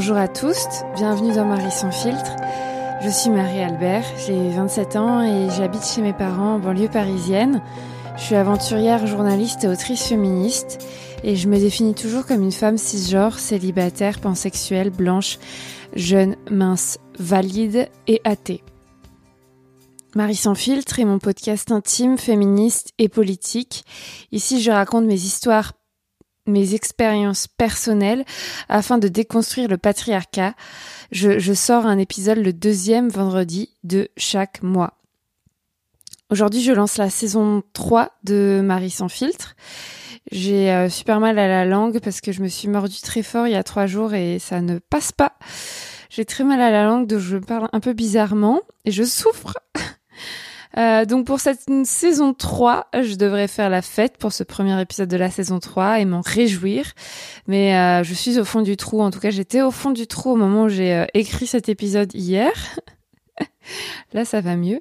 Bonjour à tous, bienvenue dans Marie sans filtre. Je suis Marie-Albert, j'ai 27 ans et j'habite chez mes parents en banlieue parisienne. Je suis aventurière, journaliste et autrice féministe et je me définis toujours comme une femme cisgenre, célibataire, pansexuelle, blanche, jeune, mince, valide et athée. Marie sans filtre est mon podcast intime, féministe et politique. Ici, je raconte mes histoires mes expériences personnelles afin de déconstruire le patriarcat. Je, sors un épisode le deuxième vendredi de chaque mois. Aujourd'hui, je lance la saison 3 de Marie sans filtre. J'ai euh, super mal à la langue parce que je me suis mordu très fort il y a trois jours et ça ne passe pas. J'ai très mal à la langue, donc je parle un peu bizarrement et je souffre. Euh, donc pour cette saison 3, je devrais faire la fête pour ce premier épisode de la saison 3 et m'en réjouir. Mais euh, je suis au fond du trou. En tout cas, j'étais au fond du trou au moment où j'ai euh, écrit cet épisode hier. Là, ça va mieux.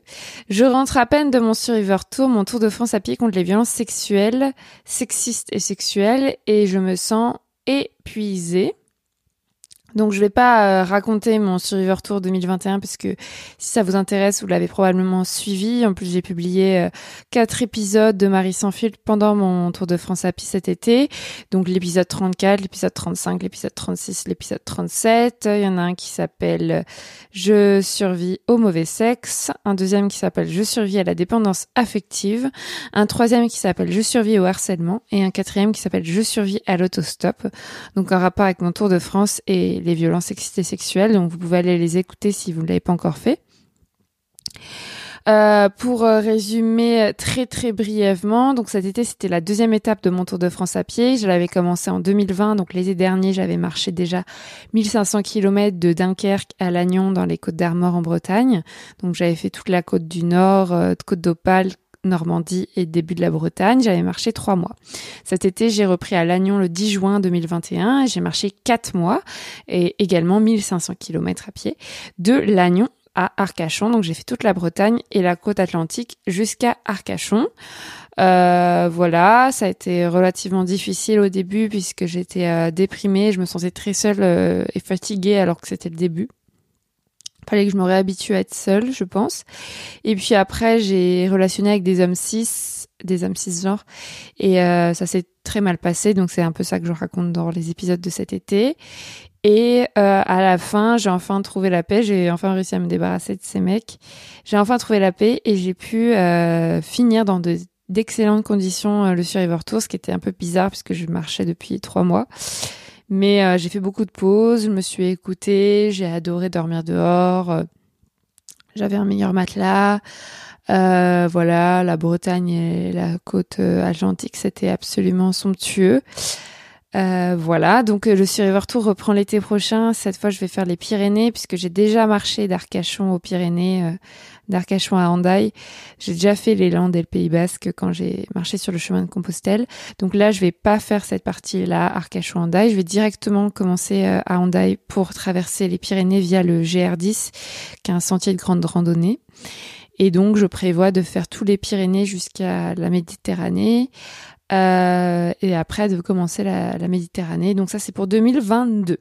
Je rentre à peine de mon Survivor Tour, mon tour de France à pied contre les violences sexuelles, sexistes et sexuelles, et je me sens épuisée. Donc je vais pas euh, raconter mon Survivor Tour 2021 parce que si ça vous intéresse, vous l'avez probablement suivi. En plus, j'ai publié euh, quatre épisodes de Marie sans fil pendant mon Tour de France à cet été. Donc l'épisode 34, l'épisode 35, l'épisode 36, l'épisode 37. Il y en a un qui s'appelle Je survis au mauvais sexe, un deuxième qui s'appelle Je survis à la dépendance affective, un troisième qui s'appelle Je survis au harcèlement et un quatrième qui s'appelle Je survis à l'autostop. Donc en rapport avec mon Tour de France et les violences sexistes et sexuelles. Donc vous pouvez aller les écouter si vous ne l'avez pas encore fait. Euh, pour euh, résumer très très brièvement, donc cet été c'était la deuxième étape de mon Tour de France à pied. Je l'avais commencé en 2020, donc l'été dernier j'avais marché déjà 1500 km de Dunkerque à Lannion dans les Côtes d'Armor en Bretagne. Donc j'avais fait toute la côte du Nord, euh, Côte d'Opale, Normandie et début de la Bretagne. J'avais marché trois mois. Cet été, j'ai repris à Lannion le 10 juin 2021. J'ai marché quatre mois et également 1500 km à pied de Lannion à Arcachon. Donc j'ai fait toute la Bretagne et la côte atlantique jusqu'à Arcachon. Euh, voilà, ça a été relativement difficile au début puisque j'étais euh, déprimée, je me sentais très seule euh, et fatiguée alors que c'était le début fallait que je me réhabitue à être seule, je pense. Et puis après, j'ai relationné avec des hommes cis, des hommes cisgenres, et euh, ça s'est très mal passé. Donc c'est un peu ça que je raconte dans les épisodes de cet été. Et euh, à la fin, j'ai enfin trouvé la paix. J'ai enfin réussi à me débarrasser de ces mecs. J'ai enfin trouvé la paix et j'ai pu euh, finir dans d'excellentes conditions le Survivor Tour, ce qui était un peu bizarre puisque je marchais depuis trois mois. Mais euh, j'ai fait beaucoup de pauses, je me suis écoutée, j'ai adoré dormir dehors. Euh, j'avais un meilleur matelas. Euh, voilà, la Bretagne et la côte atlantique, c'était absolument somptueux. Voilà, donc le Survivor Tour reprend l'été prochain. Cette fois, je vais faire les Pyrénées puisque j'ai déjà marché d'Arcachon aux Pyrénées, d'Arcachon à Handaï. J'ai déjà fait les Landes et le Pays Basque quand j'ai marché sur le chemin de Compostelle. Donc là, je vais pas faire cette partie-là, Arcachon-Handaï. Je vais directement commencer euh, à Handaï pour traverser les Pyrénées via le GR10, qui est un sentier de grande randonnée. Et donc, je prévois de faire tous les Pyrénées jusqu'à la Méditerranée. Euh, et après de commencer la Méditerranée. Donc ça c'est pour 2022.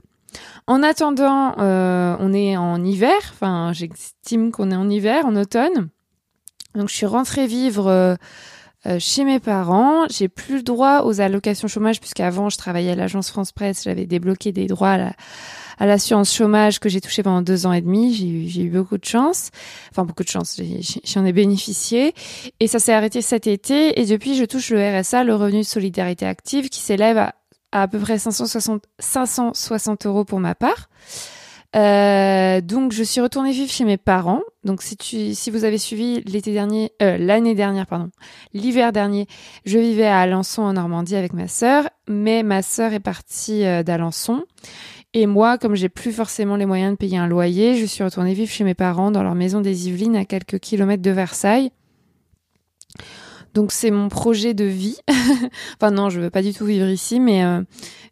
En attendant, euh, on est en hiver, enfin j'estime qu'on est en hiver, en automne. Donc je suis rentrée vivre euh, euh chez mes parents. J'ai plus le droit aux allocations chômage puisqu'avant je travaillais à l'agence France Presse, j'avais débloqué des droits à la, à l'assurance chômage que j'ai touché pendant deux ans et demi. J'ai eu, beaucoup de chance. Enfin, beaucoup de chance. J'en ai, bénéficié. Et ça s'est arrêté cet été. Et depuis, je touche le RSA, le revenu de solidarité active, qui s'élève à, à, peu près 560, 560 euros pour ma part. Euh, donc je suis retournée vivre chez mes parents. Donc si vous avez suivi l'été dernier, euh, l'année dernière pardon, l'hiver dernier, je vivais à Alençon en Normandie avec ma sœur, mais ma sœur est partie euh, d'Alençon et moi, comme j'ai plus forcément les moyens de payer un loyer, je suis retournée vivre chez mes parents dans leur maison des Yvelines à quelques kilomètres de Versailles. Donc c'est mon projet de vie. enfin non, je veux pas du tout vivre ici, mais euh,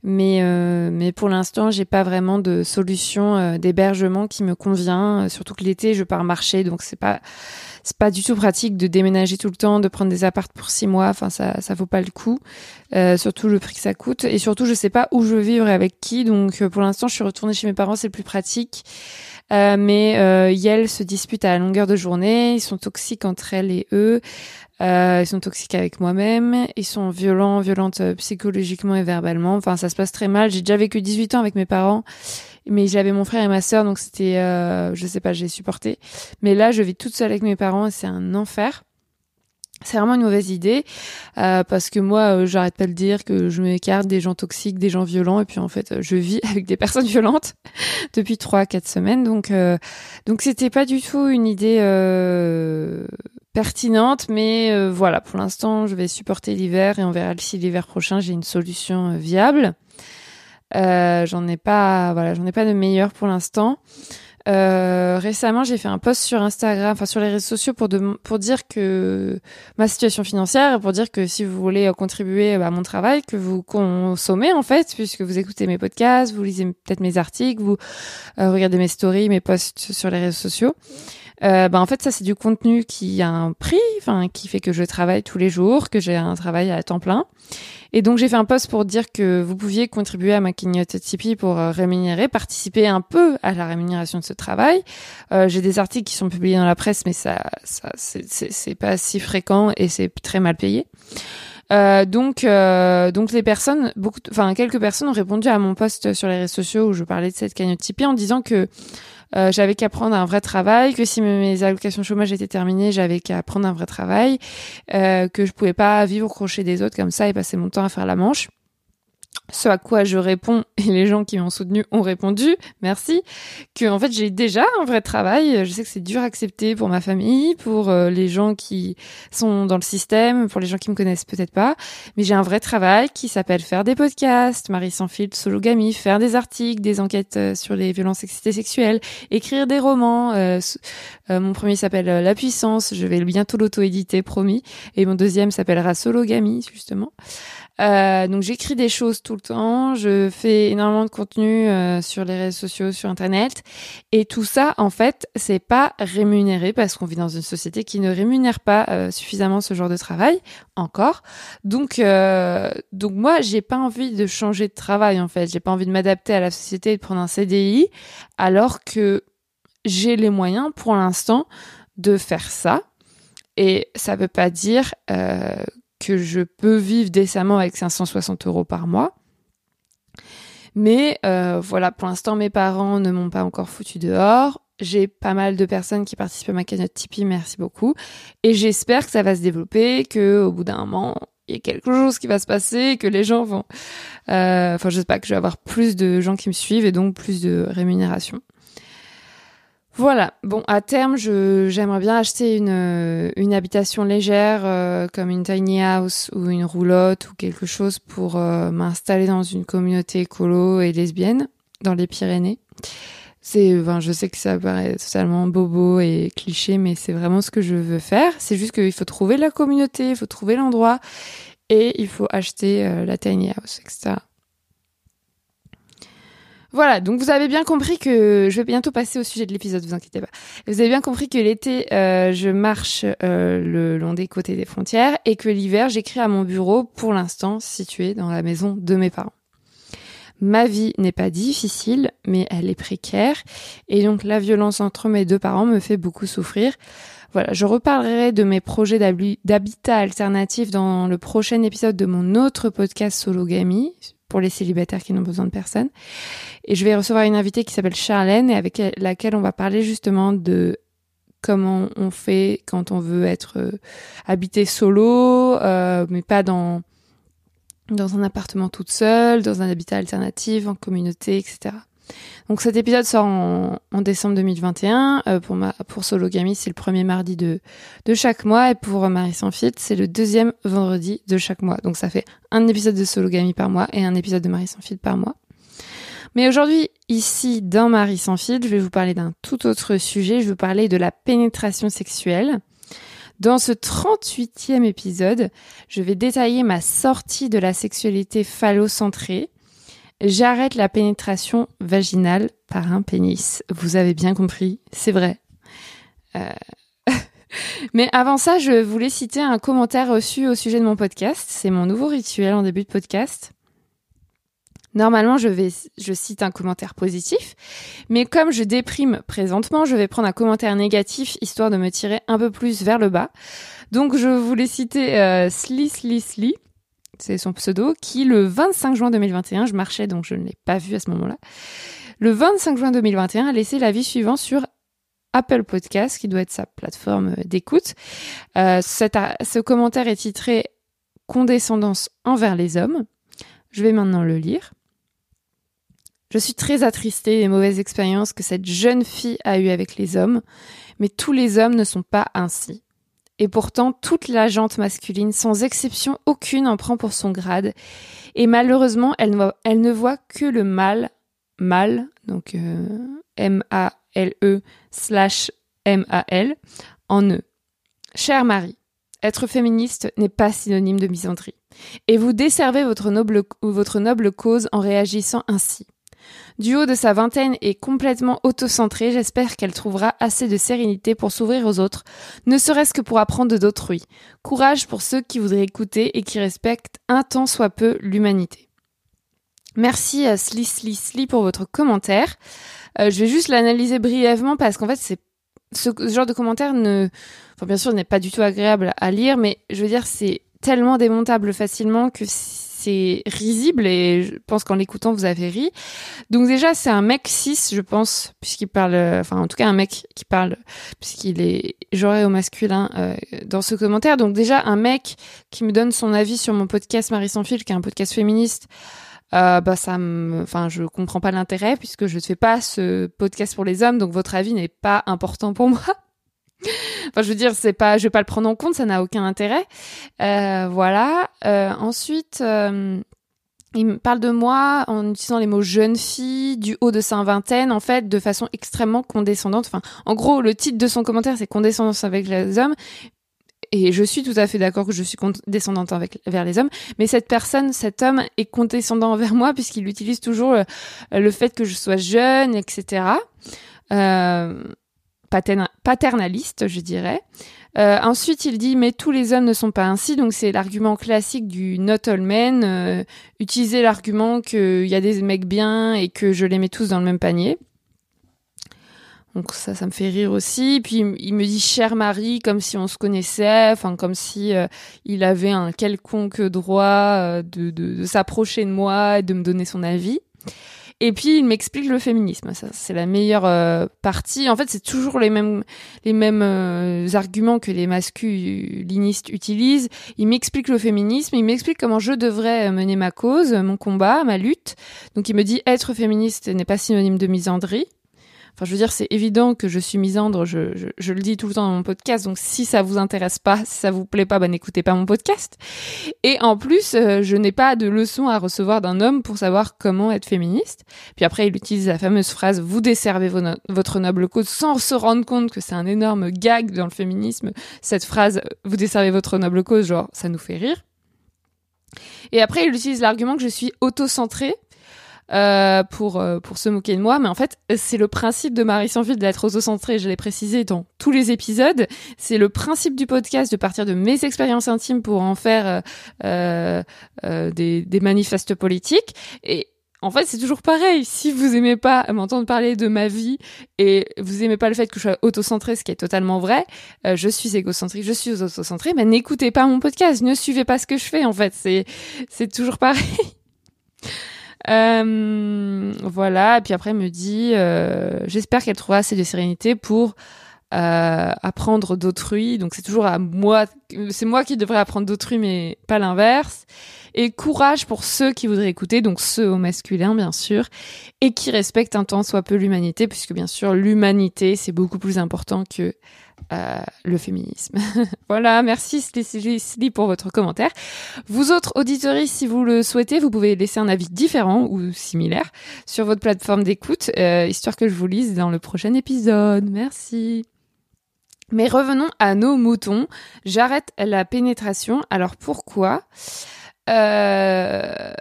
mais euh, mais pour l'instant, j'ai pas vraiment de solution euh, d'hébergement qui me convient. Surtout que l'été, je pars marcher, donc c'est pas c'est pas du tout pratique de déménager tout le temps, de prendre des appartes pour six mois. Enfin, ça, ça vaut pas le coup. Surtout le prix que ça coûte. Et surtout, je sais pas où je veux vivre et avec qui. Donc, pour l'instant, je suis retournée chez mes parents, c'est le plus pratique. Euh, mais euh, Yel se dispute à la longueur de journée. Ils sont toxiques entre elle et eux. Euh, ils sont toxiques avec moi-même. Ils sont violents, violentes euh, psychologiquement et verbalement. Enfin, ça se passe très mal. J'ai déjà vécu 18 ans avec mes parents mais j'avais mon frère et ma sœur, donc c'était, euh, je sais pas, j'ai supporté. Mais là, je vis toute seule avec mes parents, et c'est un enfer. C'est vraiment une mauvaise idée euh, parce que moi, euh, j'arrête pas de dire que je m'écarte des gens toxiques, des gens violents, et puis en fait, je vis avec des personnes violentes depuis trois, quatre semaines. Donc, euh, donc c'était pas du tout une idée euh, pertinente, mais euh, voilà, pour l'instant, je vais supporter l'hiver et on verra si l'hiver prochain j'ai une solution euh, viable. Euh, j'en ai pas, voilà, j'en ai pas de meilleur pour l'instant. Euh, récemment, j'ai fait un post sur Instagram, enfin sur les réseaux sociaux pour dire que ma situation financière pour dire que si vous voulez contribuer à mon travail, que vous consommez en fait, puisque vous écoutez mes podcasts, vous lisez peut-être mes articles, vous euh, regardez mes stories, mes posts sur les réseaux sociaux. Euh, bah en fait ça c'est du contenu qui a un prix, enfin qui fait que je travaille tous les jours, que j'ai un travail à temps plein. Et donc j'ai fait un post pour dire que vous pouviez contribuer à ma cagnotte Tipeee pour euh, rémunérer, participer un peu à la rémunération de ce travail. Euh, j'ai des articles qui sont publiés dans la presse, mais ça, ça c'est pas si fréquent et c'est très mal payé. Euh, donc, euh, donc les personnes, beaucoup, enfin quelques personnes ont répondu à mon post sur les réseaux sociaux où je parlais de cette cagnotte Tipeee en disant que euh, j'avais qu'à prendre un vrai travail, que si mes allocations chômage étaient terminées, j'avais qu'à prendre un vrai travail, euh, que je pouvais pas vivre au crochet des autres comme ça et passer mon temps à faire la manche. Ce à quoi je réponds, et les gens qui m'ont soutenu ont répondu, merci, que en fait j'ai déjà un vrai travail. Je sais que c'est dur à accepter pour ma famille, pour euh, les gens qui sont dans le système, pour les gens qui me connaissent peut-être pas, mais j'ai un vrai travail qui s'appelle faire des podcasts, Marie sans filtre, sologamy, faire des articles, des enquêtes euh, sur les violences sexuelles, écrire des romans. Euh, mon premier s'appelle La puissance, je vais bientôt l'auto-éditer, promis, et mon deuxième s'appellera Sologamy justement. Euh, donc j'écris des choses tout le temps, je fais énormément de contenu euh, sur les réseaux sociaux, sur internet, et tout ça en fait c'est pas rémunéré parce qu'on vit dans une société qui ne rémunère pas euh, suffisamment ce genre de travail encore. Donc euh, donc moi j'ai pas envie de changer de travail en fait, j'ai pas envie de m'adapter à la société et de prendre un CDI alors que j'ai les moyens pour l'instant de faire ça. Et ça veut pas dire euh, que je peux vivre décemment avec 560 euros par mois. Mais euh, voilà, pour l'instant, mes parents ne m'ont pas encore foutu dehors. J'ai pas mal de personnes qui participent à ma cagnotte Tipeee, merci beaucoup. Et j'espère que ça va se développer, que au bout d'un moment, il y a quelque chose qui va se passer, que les gens vont... Euh, enfin, je sais pas, que je vais avoir plus de gens qui me suivent et donc plus de rémunération. Voilà. Bon, à terme, je j'aimerais bien acheter une euh, une habitation légère euh, comme une tiny house ou une roulotte ou quelque chose pour euh, m'installer dans une communauté écolo et lesbienne dans les Pyrénées. C'est, enfin, je sais que ça paraît totalement bobo et cliché, mais c'est vraiment ce que je veux faire. C'est juste qu'il faut trouver la communauté, il faut trouver l'endroit et il faut acheter la tiny house, etc. Voilà, donc vous avez bien compris que je vais bientôt passer au sujet de l'épisode, vous inquiétez pas. Vous avez bien compris que l'été, euh, je marche euh, le long des côtés des frontières et que l'hiver, j'écris à mon bureau, pour l'instant situé dans la maison de mes parents. Ma vie n'est pas difficile, mais elle est précaire et donc la violence entre mes deux parents me fait beaucoup souffrir. Voilà, je reparlerai de mes projets d'habitat alternatif dans le prochain épisode de mon autre podcast Sologamy pour les célibataires qui n'ont besoin de personne. Et je vais recevoir une invitée qui s'appelle Charlène et avec laquelle on va parler justement de comment on fait quand on veut être euh, habité solo, euh, mais pas dans dans un appartement toute seule, dans un habitat alternatif, en communauté, etc. Donc cet épisode sort en, décembre 2021. Euh, pour ma pour Sologamy, c'est le premier mardi de de chaque mois et pour Marie sans filtre, c'est le deuxième vendredi de chaque mois. Donc ça fait un épisode de Sologamy par mois et un épisode de Marie sans filtre par mois. Mais aujourd'hui, ici dans Marie sans filtre, je vais vous parler d'un tout autre sujet. Je vais vous parler de la pénétration sexuelle. Dans ce 38e épisode, je vais détailler ma sortie de la sexualité phallocentrée. J'arrête la pénétration vaginale par un pénis. Vous avez bien compris, c'est vrai. Euh... Mais avant ça, je voulais citer un commentaire reçu au sujet de mon podcast. C'est mon nouveau rituel en début de podcast. Normalement, je vais, je cite un commentaire positif, mais comme je déprime présentement, je vais prendre un commentaire négatif histoire de me tirer un peu plus vers le bas. Donc, je voulais citer euh, Sli Sli Sli, c'est son pseudo, qui le 25 juin 2021, je marchais donc je ne l'ai pas vu à ce moment-là. Le 25 juin 2021 a laissé l'avis suivant sur Apple Podcast, qui doit être sa plateforme d'écoute. Euh, ce commentaire est titré Condescendance envers les hommes. Je vais maintenant le lire. Je suis très attristée des mauvaises expériences que cette jeune fille a eues avec les hommes, mais tous les hommes ne sont pas ainsi. Et pourtant, toute la jante masculine, sans exception aucune, en prend pour son grade. Et malheureusement, elle ne voit, que le mal, mal, donc euh, M-A-L-E slash M-A-L, en eux. Chère Marie, être féministe n'est pas synonyme de misandrie. Et vous desservez votre noble, votre noble cause en réagissant ainsi. Du haut de sa vingtaine et complètement autocentrée, j'espère qu'elle trouvera assez de sérénité pour s'ouvrir aux autres, ne serait-ce que pour apprendre d'autrui. Courage pour ceux qui voudraient écouter et qui respectent un tant soit peu l'humanité. Merci à Sli Sli Sli pour votre commentaire. Euh, je vais juste l'analyser brièvement parce qu'en fait, ce genre de commentaire ne, bien sûr, n'est pas du tout agréable à lire, mais je veux dire, c'est tellement démontable facilement que c'est risible et je pense qu'en l'écoutant vous avez ri. Donc déjà c'est un mec cis je pense puisqu'il parle, enfin en tout cas un mec qui parle puisqu'il est genré au masculin euh, dans ce commentaire. Donc déjà un mec qui me donne son avis sur mon podcast Marie sans fil qui est un podcast féministe. Euh, bah ça enfin je comprends pas l'intérêt puisque je ne fais pas ce podcast pour les hommes donc votre avis n'est pas important pour moi enfin, je veux dire, c'est pas, je vais pas le prendre en compte, ça n'a aucun intérêt. Euh, voilà. Euh, ensuite, euh, il me parle de moi en utilisant les mots jeune fille, du haut de sa vingtaine, en fait, de façon extrêmement condescendante. Enfin, en gros, le titre de son commentaire, c'est condescendance avec les hommes. Et je suis tout à fait d'accord que je suis condescendante avec, vers les hommes, mais cette personne, cet homme est condescendant envers moi puisqu'il utilise toujours le, le, fait que je sois jeune, etc. Euh, paternaliste, je dirais. Euh, ensuite, il dit mais tous les hommes ne sont pas ainsi, donc c'est l'argument classique du not all men. Euh, utiliser l'argument qu'il y a des mecs bien et que je les mets tous dans le même panier. Donc ça, ça me fait rire aussi. Puis il me dit cher Marie, comme si on se connaissait, enfin comme si euh, il avait un quelconque droit de, de, de s'approcher de moi et de me donner son avis. Et puis il m'explique le féminisme. Ça, c'est la meilleure euh, partie. En fait, c'est toujours les mêmes les mêmes euh, arguments que les masculinistes utilisent. Il m'explique le féminisme. Il m'explique comment je devrais mener ma cause, mon combat, ma lutte. Donc il me dit être féministe n'est pas synonyme de misandrie. Enfin, je veux dire, c'est évident que je suis misandre, je, je, je, le dis tout le temps dans mon podcast, donc si ça vous intéresse pas, si ça vous plaît pas, bah n'écoutez pas mon podcast. Et en plus, euh, je n'ai pas de leçon à recevoir d'un homme pour savoir comment être féministe. Puis après, il utilise la fameuse phrase « vous desservez votre noble cause » sans se rendre compte que c'est un énorme gag dans le féminisme. Cette phrase « vous desservez votre noble cause », genre, ça nous fait rire. Et après, il utilise l'argument que je suis auto-centrée euh, pour euh, pour se moquer de moi, mais en fait c'est le principe de Marie sans fil d'être auto-centrée. Je l'ai précisé dans tous les épisodes. C'est le principe du podcast de partir de mes expériences intimes pour en faire euh, euh des, des manifestes politiques et en fait, c'est toujours pareil. Si vous aimez pas m'entendre parler de ma vie et vous aimez pas le fait que je sois auto-centrée, ce qui est totalement vrai, je suis égocentrique, je suis auto-centrée, mais n'écoutez pas mon podcast, ne suivez pas ce que je fais. En fait, c'est c'est toujours pareil. Euh, voilà, et puis après elle me dit, euh, j'espère qu'elle trouvera assez de sérénité pour euh, apprendre d'autrui. Donc c'est toujours à moi, c'est moi qui devrais apprendre d'autrui, mais pas l'inverse. Et courage pour ceux qui voudraient écouter, donc ceux au masculin bien sûr, et qui respectent un tant soit peu l'humanité, puisque bien sûr l'humanité c'est beaucoup plus important que euh, le féminisme. voilà, merci Sli pour votre commentaire. Vous autres auditeurs, si vous le souhaitez, vous pouvez laisser un avis différent ou similaire sur votre plateforme d'écoute, euh, histoire que je vous lise dans le prochain épisode. Merci. Mais revenons à nos moutons. J'arrête la pénétration. Alors pourquoi? Euh,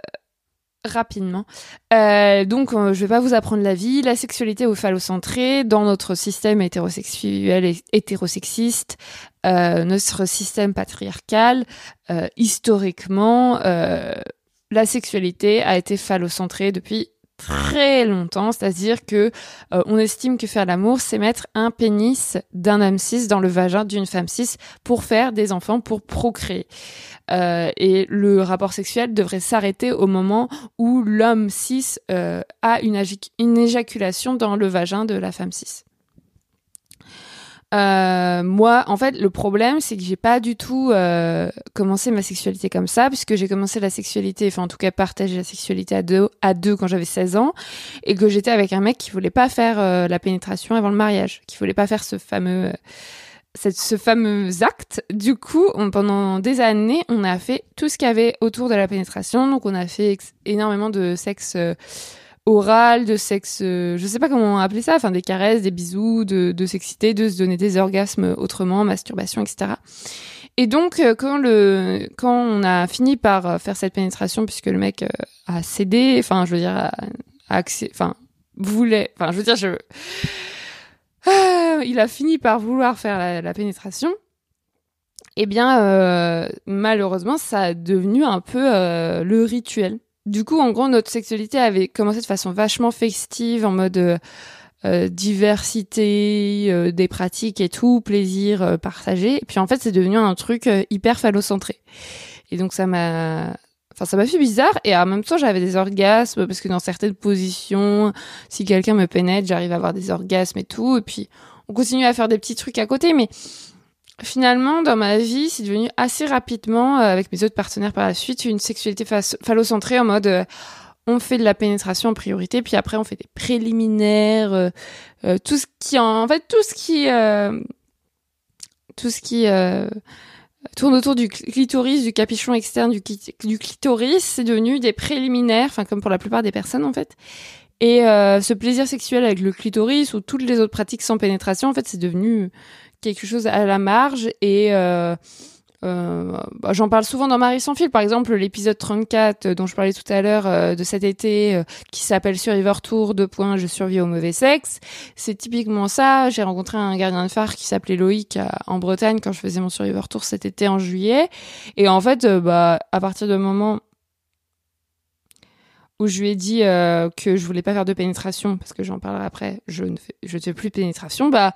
rapidement. Euh, donc, euh, je vais pas vous apprendre la vie. La sexualité au phallocentré dans notre système hétérosexuel et hétérosexiste, euh, notre système patriarcal, euh, historiquement, la sexualité a été phallocentrée depuis très longtemps, c'est-à-dire que euh, on estime que faire l'amour, c'est mettre un pénis d'un homme cis dans le vagin d'une femme cis pour faire des enfants, pour procréer. Euh, et le rapport sexuel devrait s'arrêter au moment où l'homme cis euh, a une, une éjaculation dans le vagin de la femme cis. Euh, moi, en fait, le problème, c'est que j'ai pas du tout euh, commencé ma sexualité comme ça, puisque j'ai commencé la sexualité, enfin en tout cas partager la sexualité à deux, à deux quand j'avais 16 ans, et que j'étais avec un mec qui voulait pas faire euh, la pénétration avant le mariage, qui voulait pas faire ce fameux, cette, ce fameux acte. Du coup, pendant des années, on a fait tout ce qu'il y avait autour de la pénétration, donc on a fait énormément de sexe oral, de sexe, euh, je sais pas comment appeler ça, enfin des caresses, des bisous, de, de s'exciter, de se donner des orgasmes autrement, masturbation, etc. Et donc euh, quand le quand on a fini par euh, faire cette pénétration, puisque le mec a cédé, enfin je veux dire, a, accès, enfin voulait, enfin je veux dire, je, ah, il a fini par vouloir faire la, la pénétration. Eh bien, euh, malheureusement, ça a devenu un peu euh, le rituel du coup, en gros, notre sexualité avait commencé de façon vachement festive, en mode euh, euh diversité euh, des pratiques et tout, plaisir partagé. Et puis en fait, c'est devenu un truc hyper phallocentré. Et donc ça m'a, enfin ça m'a fait bizarre. Et en même temps, j'avais des orgasmes parce que dans certaines positions, si quelqu'un me pénètre, j'arrive à avoir des orgasmes et tout. Et puis on continue à faire des petits trucs à côté, mais Finalement, dans ma vie, c'est devenu assez rapidement, euh, avec mes autres partenaires par la suite, une sexualité phallocentrée en mode euh, on fait de la pénétration en priorité, puis après on fait des préliminaires, euh, tout ce qui en, fait tout ce qui tout ce qui tourne autour du clitoris, du capuchon externe du, du clitoris, c'est devenu des préliminaires, enfin comme pour la plupart des personnes en fait. Et ce plaisir sexuel avec le clitoris ou toutes les autres pratiques sans pénétration, en fait, c'est devenu quelque chose à la marge et euh, euh, bah, j'en parle souvent dans Marie sans fil. Par exemple, l'épisode 34 euh, dont je parlais tout à l'heure euh, de cet été qui s'appelle Survivor Tour, deux points, je survis au mauvais sexe. C'est typiquement ça. J'ai rencontré un gardien de phare qui s'appelait Loïc en Bretagne quand je faisais mon Survivor Tour cet été en juillet. Et en fait, bah, à partir du moment où je lui ai dit que je voulais pas faire de pénétration parce que j'en parlerai après, je ne fais, fais plus de pénétration, bah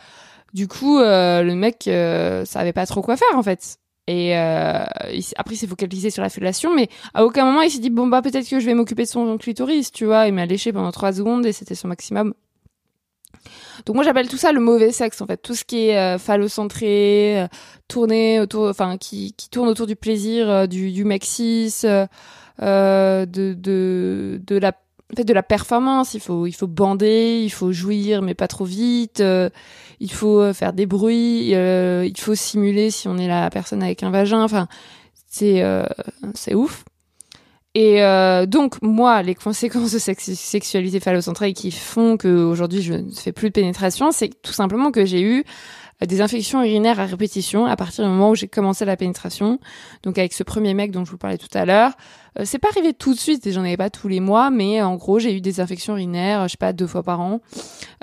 du coup, euh, le mec euh, savait pas trop quoi faire en fait. Et euh, après, il s'est focalisé sur la fellation, mais à aucun moment il s'est dit bon bah peut-être que je vais m'occuper de son clitoris, tu vois. Il m'a léché pendant trois secondes et c'était son maximum. Donc moi j'appelle tout ça le mauvais sexe en fait, tout ce qui est euh, phallocentré, euh, tourné autour, enfin qui, qui tourne autour du plaisir euh, du, du maxis, de, de de la en fait de la performance. Il faut il faut bander, il faut jouir mais pas trop vite il faut euh, faire des bruits, euh, il faut simuler si on est la personne avec un vagin. Enfin, c'est euh, c'est ouf. Et euh, donc moi, les conséquences de cette sexualité phallocentrée qui font que aujourd'hui je ne fais plus de pénétration, c'est tout simplement que j'ai eu des infections urinaires à répétition à partir du moment où j'ai commencé la pénétration. Donc avec ce premier mec dont je vous parlais tout à l'heure, euh, c'est pas arrivé tout de suite et j'en avais pas tous les mois, mais en gros j'ai eu des infections urinaires, je sais pas deux fois par an,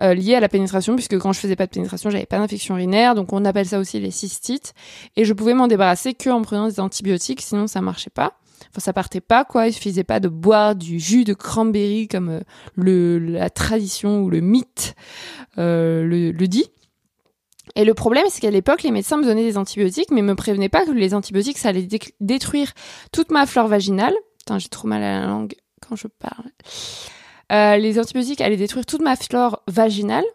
euh, liées à la pénétration puisque quand je faisais pas de pénétration j'avais pas d'infection urinaire, donc on appelle ça aussi les cystites et je pouvais m'en débarrasser que en prenant des antibiotiques, sinon ça marchait pas. Enfin, ça partait pas, quoi. Il suffisait pas de boire du jus de cranberry comme euh, le, la tradition ou le mythe euh, le, le dit. Et le problème, c'est qu'à l'époque, les médecins me donnaient des antibiotiques, mais me prévenaient pas que les antibiotiques, ça allait détruire toute ma flore vaginale. Putain, j'ai trop mal à la langue quand je parle. Euh, les antibiotiques allaient détruire toute ma flore vaginale,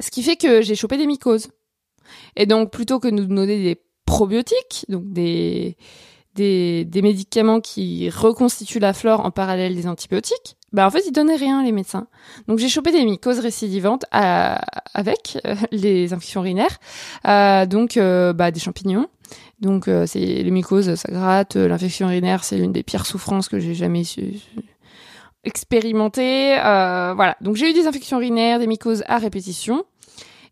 ce qui fait que j'ai chopé des mycoses. Et donc, plutôt que de nous donner des probiotiques, donc des, des, des médicaments qui reconstituent la flore en parallèle des antibiotiques, bah en fait ils donnaient rien les médecins. Donc j'ai chopé des mycoses récidivantes à, avec euh, les infections urinaires, euh, donc euh, bah, des champignons. Donc euh, c'est les mycoses ça gratte, l'infection urinaire c'est l'une des pires souffrances que j'ai jamais su, expérimenté. voilà donc j'ai eu des infections urinaires, des mycoses à répétition.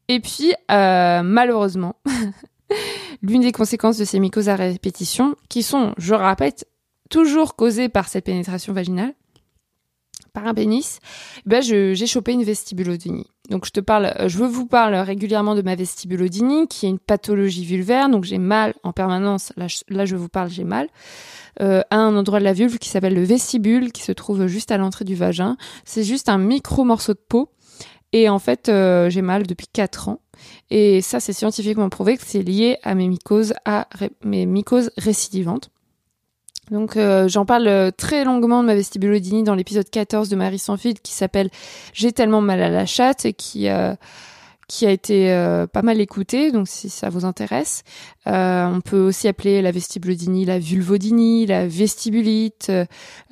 Et puis, euh, malheureusement, l'une des conséquences de ces mycoses à répétition, qui sont, je répète, toujours causées par cette pénétration vaginale, par un pénis, ben j'ai chopé une vestibulodynie. Donc je te parle, je vous parle régulièrement de ma vestibulodynie, qui est une pathologie vulvaire. Donc j'ai mal en permanence. Là, je, là, je vous parle, j'ai mal euh, à un endroit de la vulve qui s'appelle le vestibule, qui se trouve juste à l'entrée du vagin. C'est juste un micro morceau de peau. Et en fait, euh, j'ai mal depuis 4 ans. Et ça, c'est scientifiquement prouvé que c'est lié à mes mycoses, à mes mycoses récidivantes. Donc euh, j'en parle euh, très longuement de ma vestibulodynie dans l'épisode 14 de Marie sans qui s'appelle J'ai tellement mal à la chatte et qui euh, a été pas mal écouté, donc si ça vous intéresse. on peut aussi appeler la vestibulodynie la vulvodynie, la vestibulite.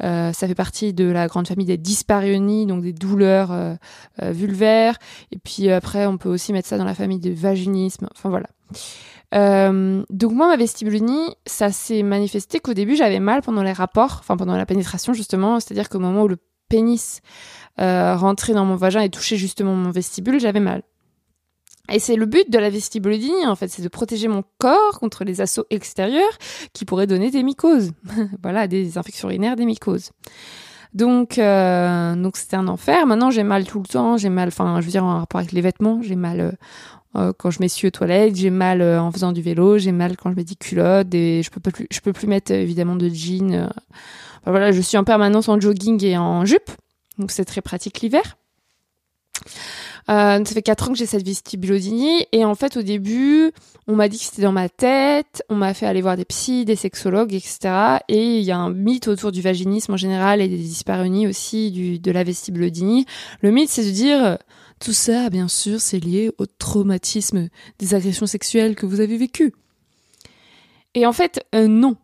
ça fait partie de la grande famille des dyspareunies, donc des douleurs vulvaires. Et puis après, on peut aussi mettre ça dans la famille du vaginisme. Enfin voilà. Euh, donc moi, ma vestibulodynie, ça s'est manifesté qu'au début, j'avais mal pendant les rapports, enfin pendant la pénétration justement, c'est-à-dire qu'au moment où le pénis euh, rentrait dans mon vagin et touchait justement mon vestibule, j'avais mal. Et c'est le but de la vestibulodynie, en fait, c'est de protéger mon corps contre les assauts extérieurs qui pourraient donner des mycoses. voilà, des infections urinaires, des mycoses. Donc, euh, donc c'était un enfer. Maintenant, j'ai mal tout le temps. J'ai mal, enfin, je veux dire en rapport avec les vêtements, j'ai mal euh, euh, quand je m'essuie aux toilettes, j'ai mal euh, en faisant du vélo, j'ai mal quand je mets des culottes et je peux plus, je peux plus mettre évidemment de jeans. Euh. Enfin, voilà, je suis en permanence en jogging et en jupe, donc c'est très pratique l'hiver. Euh, ça fait quatre ans que j'ai cette vestibulodynie et en fait au début on m'a dit que c'était dans ma tête, on m'a fait aller voir des psys, des sexologues, etc. Et il y a un mythe autour du vaginisme en général et des dyspareunies aussi du, de la vestibulodynie. Le mythe c'est de dire tout ça, bien sûr, c'est lié au traumatisme des agressions sexuelles que vous avez vécues. Et en fait, euh, non.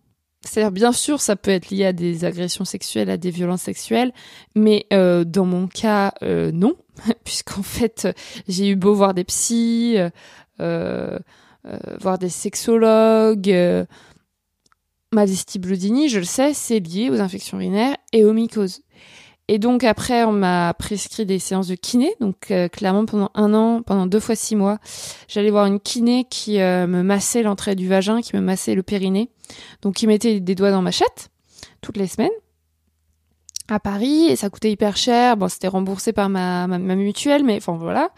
C'est-à-dire, bien sûr, ça peut être lié à des agressions sexuelles, à des violences sexuelles, mais euh, dans mon cas, euh, non, puisqu'en fait, j'ai eu beau voir des psys, voir des sexologues, ma vestibulodynie, je le sais, c'est lié aux infections urinaires et aux mycoses. Et donc après, on m'a prescrit des séances de kiné. Donc euh, clairement, pendant un an, pendant deux fois six mois, j'allais voir une kiné qui euh, me massait l'entrée du vagin, qui me massait le périnée. Donc qui mettait des doigts dans ma chatte toutes les semaines à Paris et ça coûtait hyper cher. Bon, c'était remboursé par ma, ma, mutuelle, mais enfin voilà.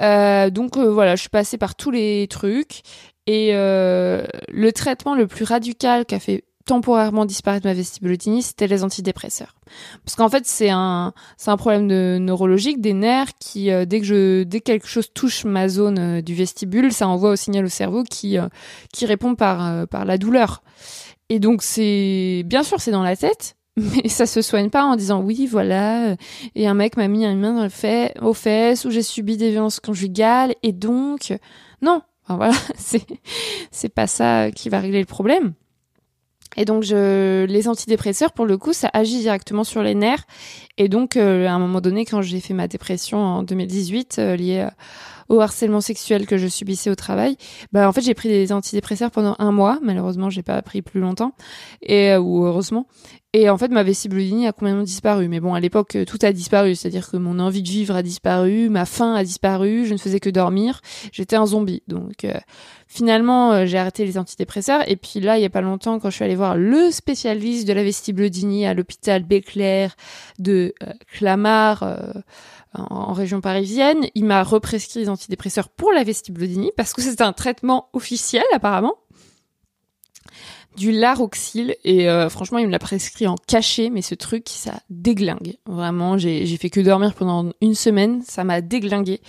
Euh, donc voilà, je suis passée par tous les trucs et le traitement le plus radical qu'a fait temporairement disparaître ma vestibulodynie, c'était les antidépresseurs. Parce qu'en fait, c'est un c'est un problème de neurologique des nerfs qui euh, dès que je dès que quelque chose touche ma zone euh, du vestibule, ça envoie au signal au cerveau qui euh, qui répond par par la douleur. Et donc c'est bien sûr c'est dans la tête, mais ça se soigne pas en disant oui voilà et un mec m'a mis une main dans le fait aux fesses ou j'ai subi des violences conjugales et donc non. Enfin, voilà, c'est c'est pas ça qui va régler le problème. Et donc, je, les antidépresseurs, pour le coup, ça agit directement sur les nerfs. Et donc, euh, à un moment donné, quand j'ai fait ma dépression en 2018, euh, liée au harcèlement sexuel que je subissais au travail, bah en fait j'ai pris des antidépresseurs pendant un mois. Malheureusement, j'ai pas pris plus longtemps et euh, ou heureusement. Et en fait, ma vestibulodynie a complètement disparu. Mais bon, à l'époque, tout a disparu. C'est-à-dire que mon envie de vivre a disparu, ma faim a disparu, je ne faisais que dormir. J'étais un zombie. Donc, euh, finalement, euh, j'ai arrêté les antidépresseurs. Et puis là, il y a pas longtemps, quand je suis allée voir le spécialiste de la vestibulodynie à l'hôpital Béclair de Clamart, en, région parisienne. Il m'a represcrit des antidépresseurs pour la vestibulodynie parce que c'est un traitement officiel apparemment du Laroxyl et euh, franchement il me l'a prescrit en cachet mais ce truc ça déglingue vraiment j'ai j'ai fait que dormir pendant une semaine ça m'a déglingué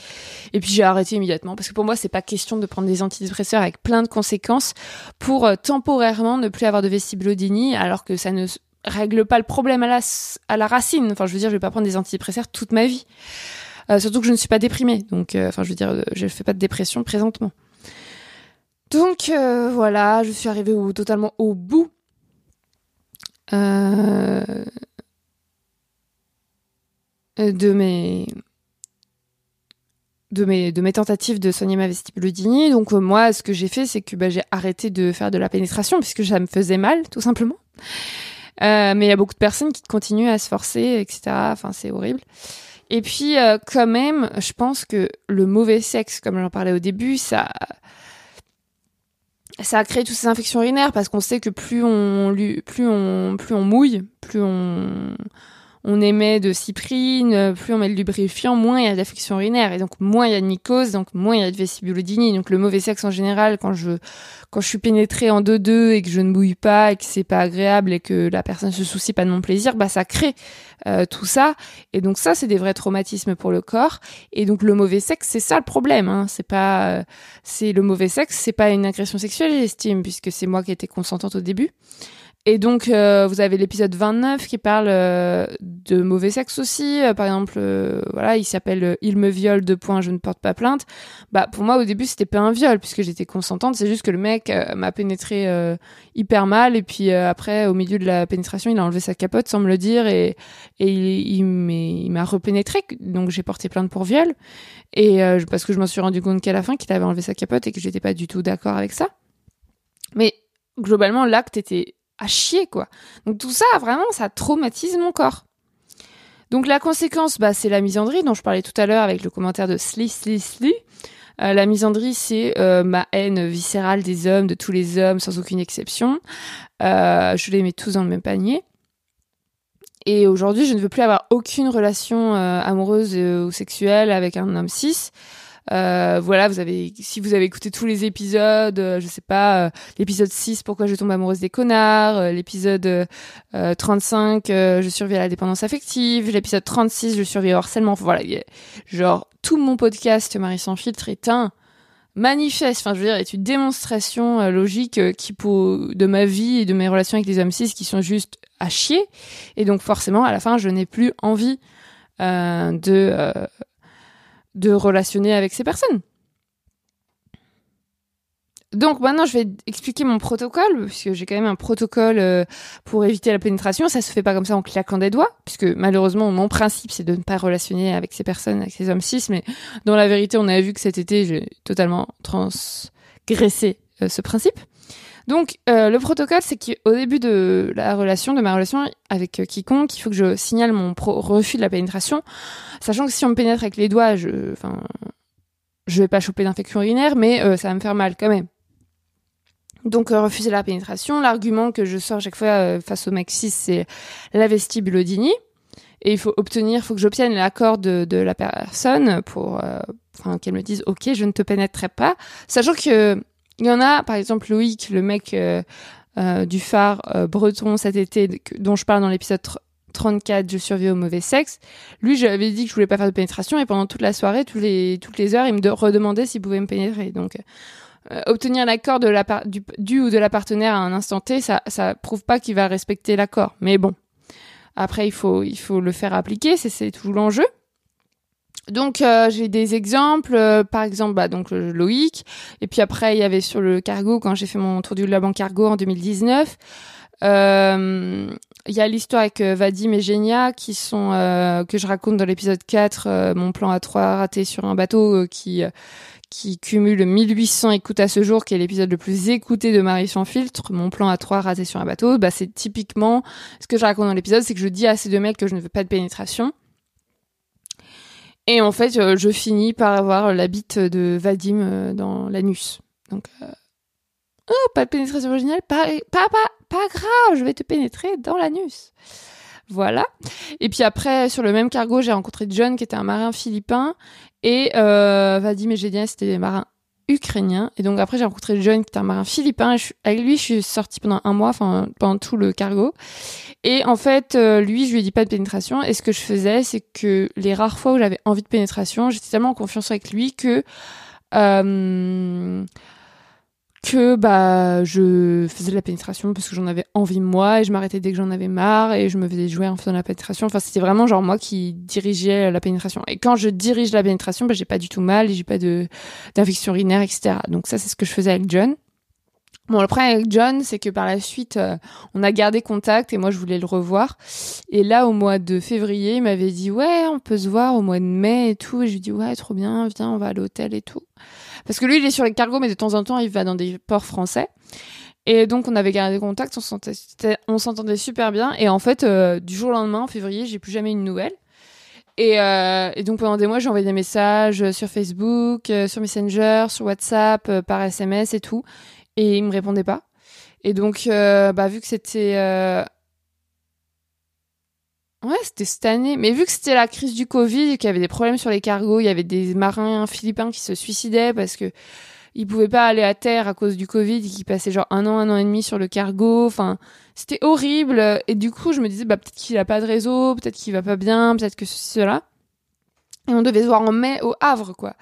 et puis j'ai arrêté immédiatement parce que pour moi c'est pas question de prendre des antidépresseurs avec plein de conséquences pour euh, temporairement ne plus avoir de vestibulodynie alors que ça ne règle pas le problème à la, à la racine. Enfin, je veux dire, je vais pas prendre des antidépresseurs toute ma vie. Euh, surtout que je ne suis pas déprimée. Donc, euh, enfin, je veux dire, euh, je fais pas de dépression présentement. Donc, voilà, je suis arrivée totalement au bout. de mes de mes, tentatives de soigner ma vestibulodynie. Donc moi, ce que j'ai fait, c'est que bah, j'ai arrêté de faire de la pénétration puisque ça me faisait mal, tout simplement. Mais il y a beaucoup de personnes qui continuent à se forcer, etc. Enfin, c'est horrible. Et puis, euh, quand même, je pense que le mauvais sexe, comme j'en parlais au début, ça, ça a créé toutes ces infections urinaires parce qu'on sait que plus on, plus on, plus on mouille, plus on, on émet de cyprine, plus on met de lubrifiant, moins il y a d'affection urinaire et donc moins il y a de mycose, donc moins il y a de vestibulodynie. Donc le mauvais sexe en général, quand je quand je suis pénétrée en deux deux et que je ne bouille pas et que c'est pas agréable et que la personne se soucie pas de mon plaisir, bah ça crée euh, tout ça. Et donc ça c'est des vrais traumatismes pour le corps. Et donc le mauvais sexe c'est ça le problème. Hein. C'est pas euh, c'est le mauvais sexe, c'est pas une agression sexuelle j'estime puisque c'est moi qui étais consentante au début. Et donc, euh, vous avez l'épisode 29 qui parle euh, de mauvais sexe aussi. Euh, par exemple, voilà, il s'appelle Il me viole, deux points, je ne porte pas plainte. Bah, pour moi, au début, c'était pas un viol puisque j'étais consentante. C'est juste que le mec m'a pénétré hyper mal. Et puis après, au milieu de la pénétration, il a enlevé sa capote sans me le dire et, et il, il m'a repénétré. Donc, j'ai porté plainte pour viol. Et parce que je m'en suis rendu compte qu'à la fin, qu'il avait enlevé sa capote et que j'étais pas du tout d'accord avec ça. Mais globalement, l'acte était à chier, quoi. Donc tout ça, vraiment, ça traumatise mon corps. Donc la conséquence, bah, c'est la misandrie dont je parlais tout à l'heure avec le commentaire de Sli Sli Sli. Euh, la misandrie, c'est euh, ma haine viscérale des hommes, de tous les hommes, sans aucune exception. Euh, je les mets tous dans le même panier. Et aujourd'hui, je ne veux plus avoir aucune relation amoureuse ou sexuelle avec un homme cis. Euh, voilà, vous avez, si vous avez écouté tous les épisodes, euh, je sais pas, euh, l'épisode 6, pourquoi je tombe amoureuse des connards, l'épisode 35, je survis à la dépendance affective, l'épisode 36, je survis au harcèlement. Voilà, genre, tout mon podcast Marie sans filtre est un manifeste, enfin je veux dire, est une démonstration logique qui pour de ma vie et de mes relations avec les hommes cis qui sont juste à chier. Et donc forcément, à la fin, je n'ai plus envie de de relationner avec ces personnes. Donc maintenant, je vais expliquer mon protocole, puisque j'ai quand même un protocole euh, pour éviter la pénétration. Ça se fait pas comme ça en claquant des doigts, puisque malheureusement, mon principe, c'est de ne pas relationner avec ces personnes, avec ces hommes cis. Mais dans la vérité, on a vu que cet été, j'ai totalement transgressé euh, ce principe. Donc, euh, le protocole, c'est qu'au début de la relation, de ma relation avec euh, quiconque, il faut que je signale mon refus de la pénétration, sachant que si on me pénètre avec les doigts, je, enfin, je vais pas choper d'infection urinaire, mais euh, ça va me faire mal quand même. Donc, refuser la pénétration. L'argument que je sors chaque fois face au mec c'est la vestibulodynie. Et il faut obtenir, faut que j'obtienne l'accord de, de, la personne pour, enfin, qu'elle me dise, ok, je ne te pénétrerai pas, sachant que il y en a, par exemple, Loïc, le mec euh, euh, du phare euh, breton cet été, dont je parle dans l'épisode 34, je survis au mauvais sexe. Lui, j'avais dit que je voulais pas faire de pénétration et pendant toute la soirée, les, toutes les heures, il me redemandait s'il pouvait me pénétrer. Donc, obtenir l'accord de la du, du, ou de la partenaire à un instant T, ça, ça prouve pas qu'il va respecter l'accord. Mais bon. Après, il faut, il faut le faire appliquer, c'est tout l'enjeu. Donc euh, j'ai des exemples, euh, par exemple bah, donc euh, Loïc, et puis après il y avait sur le cargo quand j'ai fait mon tour du Laban Cargo en 2019. Il y a l'histoire avec Vadim et Genia qui sont que je raconte dans l'épisode 4, mon plan à 3 raté sur un bateau qui qui cumule 1800 écoutes à ce jour, qui est l'épisode le plus écouté de Marie sans filtre, mon plan à 3 raté sur un bateau, bah c'est typiquement ce que je raconte dans l'épisode, c'est que je dis à ces deux mecs que je ne veux pas de pénétration. Et en fait, euh, je finis par avoir la bite de Vadim euh, dans l'anus. Donc, euh, oh, pas de pénétration originale, pas, pas, pas, pas grave, je vais te pénétrer dans l'anus. Voilà. Et puis après, sur le même cargo, j'ai rencontré John, qui était un marin philippin, et Vadim et Gédien, c'était des marins ukrainien. Et donc après, j'ai rencontré John, qui est un marin philippin. avec lui, je suis sortie pendant un mois, enfin pendant tout le cargo. Et en fait, euh, lui, je lui ai dit pas de pénétration. Et ce que je faisais, c'est que les rares fois où j'avais envie de pénétration, j'étais tellement en confiance avec lui que euh, que bah je faisais de la pénétration parce que j'en avais envie moi et je m'arrêtais dès que j'en avais marre et je me faisais jouer en faisant la pénétration. Enfin, c'était vraiment genre moi qui dirigeais la pénétration. Et quand je dirige la pénétration, bah, j'ai pas du tout mal et j'ai pas de d'infection urinaire, etc. Donc ça, c'est ce que je faisais avec John. Bon, le problème avec John, c'est que par la suite, euh, on a gardé contact et moi, je voulais le revoir. Et là, au mois de février, il m'avait dit, ouais, on peut se voir au mois de mai et tout. Et je lui dis, ouais, trop bien, viens, on va à l'hôtel et tout. Parce que lui, il est sur les cargos, mais de temps en temps, il va dans des ports français. Et donc on avait gardé contact, on s'entendait super bien. Et en fait, euh, du jour au lendemain, en février, j'ai plus jamais une nouvelle. Et, euh, et, donc pendant des mois, j'ai envoyé des messages sur Facebook, sur Messenger, sur WhatsApp, par SMS et tout. Et il me répondait pas. Et donc, bah, vu que c'était Ouais, c'était cette année. Mais vu que c'était la crise du Covid, qu'il y avait des problèmes sur les cargos, il y avait des marins philippins qui se suicidaient parce que ils pouvaient pas aller à terre à cause du Covid et qui passaient genre un an, un an et demi sur le cargo. Enfin, c'était horrible. Et du coup, je me disais, bah, peut-être qu'il a pas de réseau, peut-être qu'il va pas bien, peut-être que ceci, cela. Et on devait se voir en mai au Havre, quoi.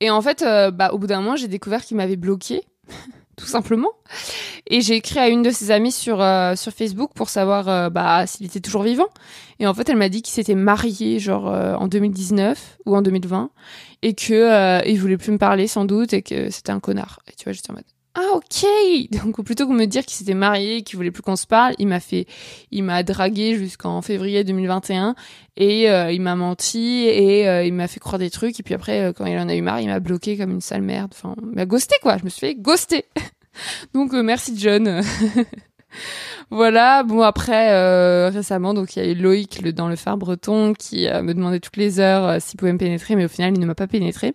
Et en fait, euh, bah, au bout d'un moment, j'ai découvert qu'il m'avait bloqué. tout simplement. Et j'ai écrit à une de ses amies sur euh, sur Facebook pour savoir euh, bah s'il était toujours vivant. Et en fait, elle m'a dit qu'il s'était marié genre euh, en 2019 ou en 2020 et que il voulait plus me parler sans doute et que c'était un connard. Et tu vois, j'étais en mode ah ok. Donc plutôt que me dire qu'il s'était marié qu'il voulait plus qu'on se parle il m'a fait il m'a dragué jusqu'en février 2021 et il m'a menti et il m'a fait croire des trucs. Et puis après quand il en a eu marre il m'a bloqué comme une sale merde. Enfin il m'a ghosté quoi. Je me suis fait ghoster. Donc merci John. Voilà. Bon après euh, récemment donc il y a eu Loïc le, dans le phare breton qui euh, me demandait toutes les heures euh, s'il pouvait me pénétrer, mais au final il ne m'a pas pénétré.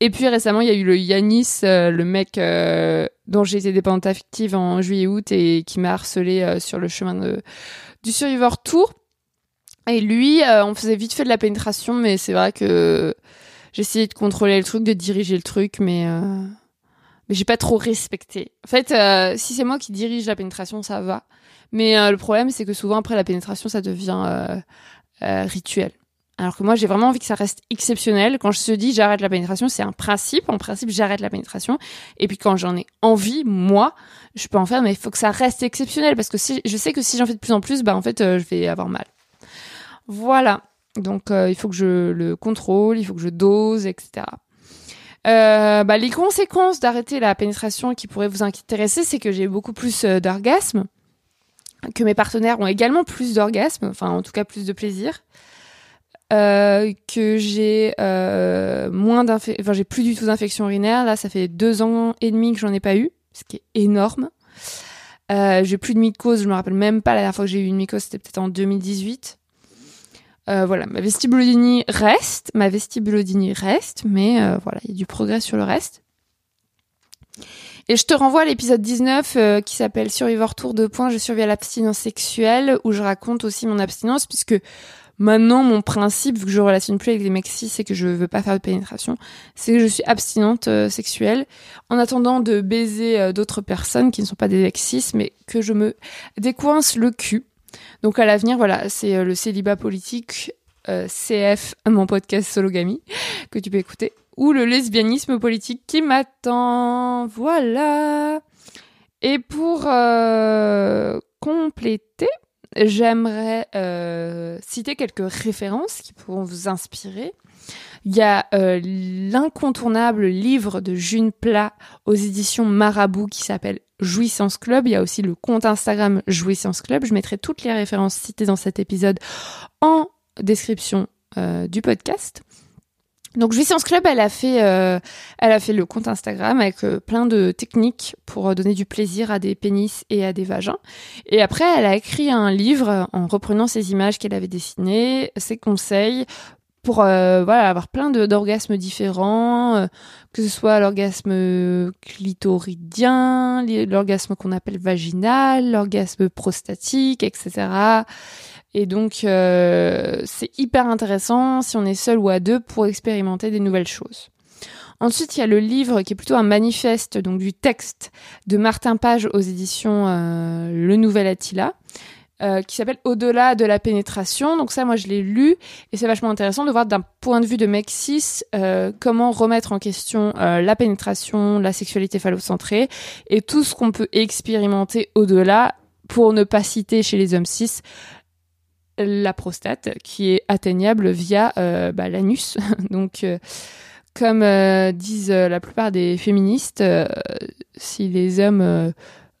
Et puis récemment il y a eu le Yanis, le mec dont j'ai été dépendante affective en juillet-août et qui m'a harcelé sur le chemin de, du Survivor Tour. Et lui, on faisait vite fait de la pénétration, mais c'est vrai que j'essayais de contrôler le truc, de diriger le truc, mais mais j'ai pas trop respecté. En fait, si c'est moi qui dirige la pénétration, ça va. Mais euh, le problème, c'est que souvent après la pénétration, ça devient euh, euh, rituel. Alors que moi, j'ai vraiment envie que ça reste exceptionnel. Quand je te dis j'arrête la pénétration, c'est un principe. En principe, j'arrête la pénétration. Et puis quand j'en ai envie, moi, je peux en faire, mais il faut que ça reste exceptionnel parce que si, je sais que si j'en fais de plus en plus, bah en fait, je vais avoir mal. Voilà. Donc il faut que je le contrôle, il faut que je dose, etc. Euh, bah, les conséquences d'arrêter la pénétration qui pourraient vous intéresser, c'est que j'ai beaucoup plus d'orgasmes que mes partenaires ont également plus d'orgasmes, enfin en tout cas plus de plaisir, euh, que j'ai euh, moins enfin j'ai plus du tout d'infection urinaire. Là, ça fait deux ans et demi que j'en ai pas eu, ce qui est énorme. Euh, j'ai plus de mycose, je me rappelle même pas la dernière fois que j'ai eu une mycose, c'était peut-être en 2018. Euh, voilà, ma vestibulodynie reste, ma vestibulodynie reste, mais euh, voilà, il y a du progrès sur le reste. Et je te renvoie à l'épisode 19 euh, qui s'appelle Survivor Tour de points, je survis à l'abstinence sexuelle, où je raconte aussi mon abstinence, puisque maintenant mon principe, vu que je relationne plus avec des mecs cis et que je veux pas faire de pénétration, c'est que je suis abstinente euh, sexuelle, en attendant de baiser euh, d'autres personnes qui ne sont pas des mecs cis, mais que je me décoince le cul. Donc à l'avenir, voilà, c'est le célibat politique, CF, mon podcast Sologamy, que tu peux écouter ou le lesbianisme politique qui m'attend. Voilà. Et pour euh, compléter, j'aimerais euh, citer quelques références qui pourront vous inspirer. Il y a euh, l'incontournable livre de June Plat aux éditions Marabout qui s'appelle Jouissance Club. Il y a aussi le compte Instagram Jouissance Club. Je mettrai toutes les références citées dans cet épisode en description du podcast. Donc Jouissance Club, elle a fait, euh, elle a fait le compte Instagram avec euh, plein de techniques pour euh, donner du plaisir à des pénis et à des vagins. Et après, elle a écrit un livre en reprenant ces images qu'elle avait dessinées, ses conseils pour voilà avoir plein d'orgasmes différents, que ce soit l'orgasme clitoridien, l'orgasme qu'on appelle vaginal, l'orgasme prostatique, etc. Et donc, euh, c'est hyper intéressant si on est seul ou à deux pour expérimenter des nouvelles choses. Ensuite, il y a le livre qui est plutôt un manifeste, donc du texte de Martin Page aux éditions euh, Le Nouvel Attila. Euh, qui s'appelle Au-delà de la pénétration. Donc ça, moi, je l'ai lu et c'est vachement intéressant de voir d'un point de vue de mec cis comment remettre en question la pénétration, la sexualité phallocentrée et tout ce qu'on peut expérimenter au-delà pour ne pas citer chez les hommes cis la prostate qui est atteignable via euh, bah, l'anus. Donc, euh, comme euh, disent la plupart des féministes, si les hommes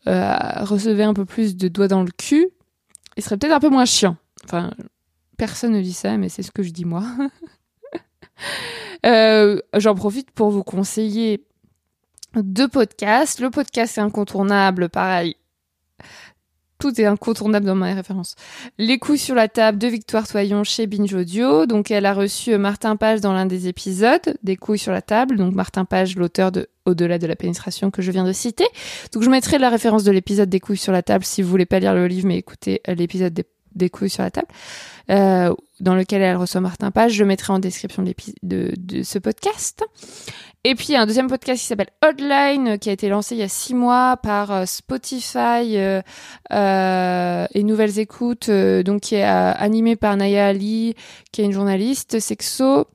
recevaient un peu plus de doigts dans le cul, ils seraient peut-être un peu moins chiants. Enfin, personne ne dit ça, mais c'est ce que je dis moi. J'en profite pour vous conseiller deux podcasts. Le podcast est incontournable, pareil. Tout est incontournable dans ma référence. Les coups sur la table de Victoire Toyon chez Binge Audio. Donc, elle a reçu euh, Martin Page dans l'un des épisodes des couilles sur la table. Donc, Martin Page, l'auteur de Au-delà de la pénétration que je viens de citer. Donc, je mettrai la référence de l'épisode des couilles sur la table si vous voulez pas lire le livre, mais écoutez euh, l'épisode des, couilles sur la table. Euh, dans lequel elle reçoit Martin Page. Je mettrai en description de, de, de ce podcast. Et puis il y a un deuxième podcast qui s'appelle Hotline, qui a été lancé il y a six mois par euh, Spotify euh, euh, et Nouvelles Écoutes, euh, donc qui est animé par Naya Ali, qui est une journaliste sexo.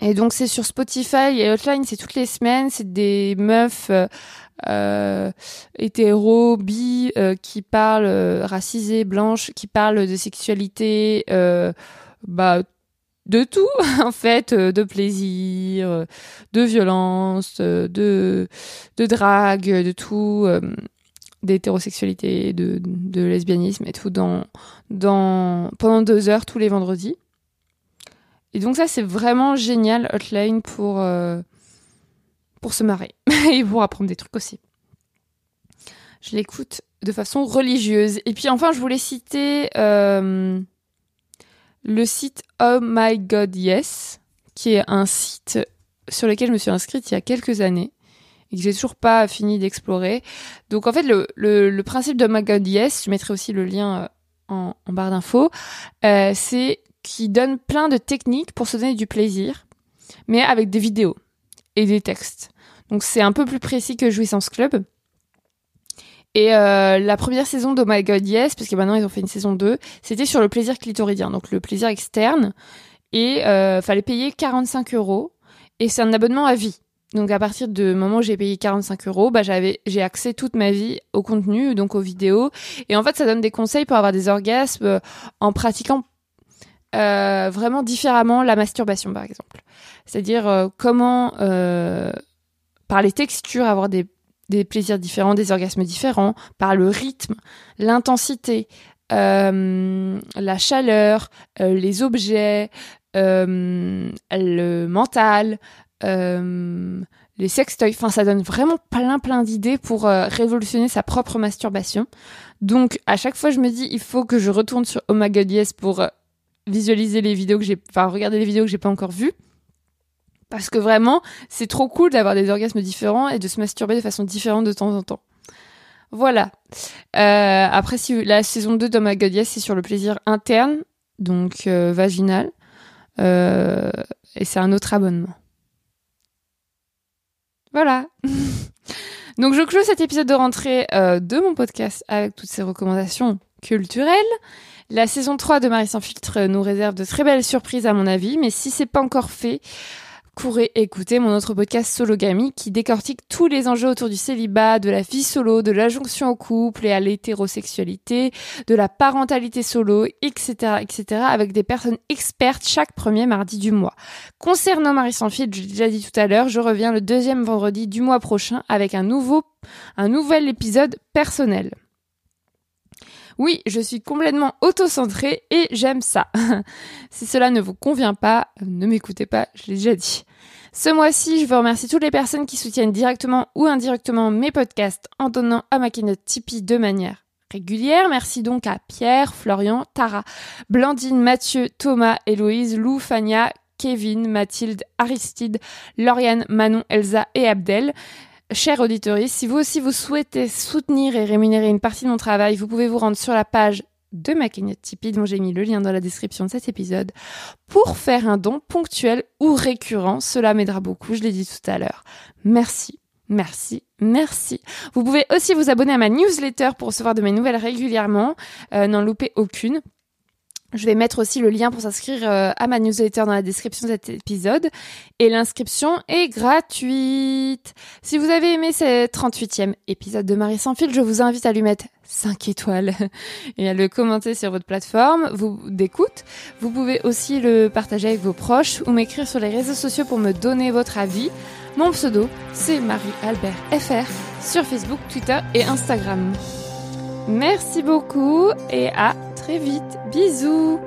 Et donc c'est sur Spotify et Hotline, c'est toutes les semaines, c'est des meufs euh, hétéros, bi, qui parlent racisées, blanches, qui parlent de sexualité, bah de tout en fait euh, de plaisir euh, de violence euh, de de drague de tout d'hétérosexualité de, de lesbianisme et tout dans dans pendant deux heures tous les vendredis. Et donc ça c'est vraiment génial Hotline pour pour se marrer et pour apprendre des trucs aussi. Je l'écoute de façon religieuse. Et puis enfin je voulais citer le site Oh My God Yes, qui est un site sur lequel je me suis inscrite il y a quelques années et que j'ai toujours pas fini d'explorer. Donc en fait, le, le, principe de Oh My God Yes, je mettrai aussi le lien euh, en, en barre d'infos, euh, c'est qui donne plein de techniques pour se donner du plaisir, mais avec des vidéos et des textes. Donc c'est un peu plus précis que Jouissance Club. Et euh, la première saison de My God Yes, parce que maintenant ils ont fait une saison 2, c'était sur le plaisir clitoridien, donc le plaisir externe. Et euh, fallait payer 45 euros. Et c'est un abonnement à vie. Donc à partir du moment où j'ai payé 45 euros, bah j'avais j'ai accès toute ma vie au contenu, donc aux vidéos. Et en fait, ça donne des conseils pour avoir des orgasmes euh, en pratiquant euh, vraiment différemment la masturbation, par exemple. C'est-à-dire euh, comment euh, par les textures avoir des des plaisirs différents, des orgasmes différents, par le rythme, l'intensité, euh, la chaleur, euh, les objets, euh, le mental, les sextoys. Enfin, ça donne vraiment plein plein d'idées pour révolutionner sa propre masturbation. Donc, à chaque fois, je me dis, il faut que je retourne sur Oh My God Yes pour visualiser les vidéos que j'ai, enfin, regarder les vidéos que j'ai pas encore vues. Parce que vraiment, c'est trop cool d'avoir des orgasmes différents et de se masturber de façon différente de temps en temps. Voilà. Euh, après, si la saison 2 de My God c'est sur le plaisir interne, donc euh, vaginal. Euh, et c'est un autre abonnement. Voilà. donc je clôt cet épisode de rentrée de mon podcast avec toutes ces recommandations culturelles. La saison 3 de Marie sans filtre nous réserve de très belles surprises à mon avis, mais si c'est pas encore fait, courez écouter mon autre podcast Sologamy qui décortique tous les enjeux autour du célibat, de la vie solo, de la jonction au couple et à l'hétérosexualité, de la parentalité solo, etc., etc., avec des personnes expertes chaque premier mardi du mois. Concernant Marie sans fil, je l'ai déjà dit tout à l'heure, je reviens le deuxième vendredi du mois prochain avec un nouveau, un nouvel épisode personnel. Oui, je suis complètement auto-centrée et j'aime ça. si cela ne vous convient pas, ne m'écoutez pas, je l'ai déjà dit. Ce mois-ci, je veux remercier toutes les personnes qui soutiennent directement ou indirectement mes podcasts en donnant à ma keynote Tipeee de manière régulière. Merci donc à Pierre, Florian, Tara, Blandine, Mathieu, Thomas, Héloïse, Lou, Fania, Kevin, Mathilde, Aristide, Lauriane, Manon, Elsa et Abdel. Chers auditeurs, si vous aussi vous souhaitez soutenir et rémunérer une partie de mon travail, vous pouvez vous rendre sur la page de ma cagnotte Tipeee, dont j'ai mis le lien dans la description de cet épisode, pour faire un don ponctuel ou récurrent. Cela m'aidera beaucoup, je l'ai dit tout à l'heure. Merci, merci, merci. Vous pouvez aussi vous abonner à ma newsletter pour recevoir de mes nouvelles régulièrement, euh, n'en louper aucune. Je vais mettre aussi le lien pour s'inscrire euh, à ma newsletter dans la description de cet épisode. Et l'inscription est gratuite. Si vous avez aimé ce 38e épisode de Marie sans fil, je vous invite à lui mettre 5 étoiles et à le commenter sur votre plateforme vous d'écoute. Vous pouvez aussi le partager avec vos proches ou m'écrire sur les réseaux sociaux pour me donner votre avis. Mon pseudo, c'est Marie-Albert FR sur Facebook, Twitter et Instagram. Merci beaucoup et à très vite. Bisous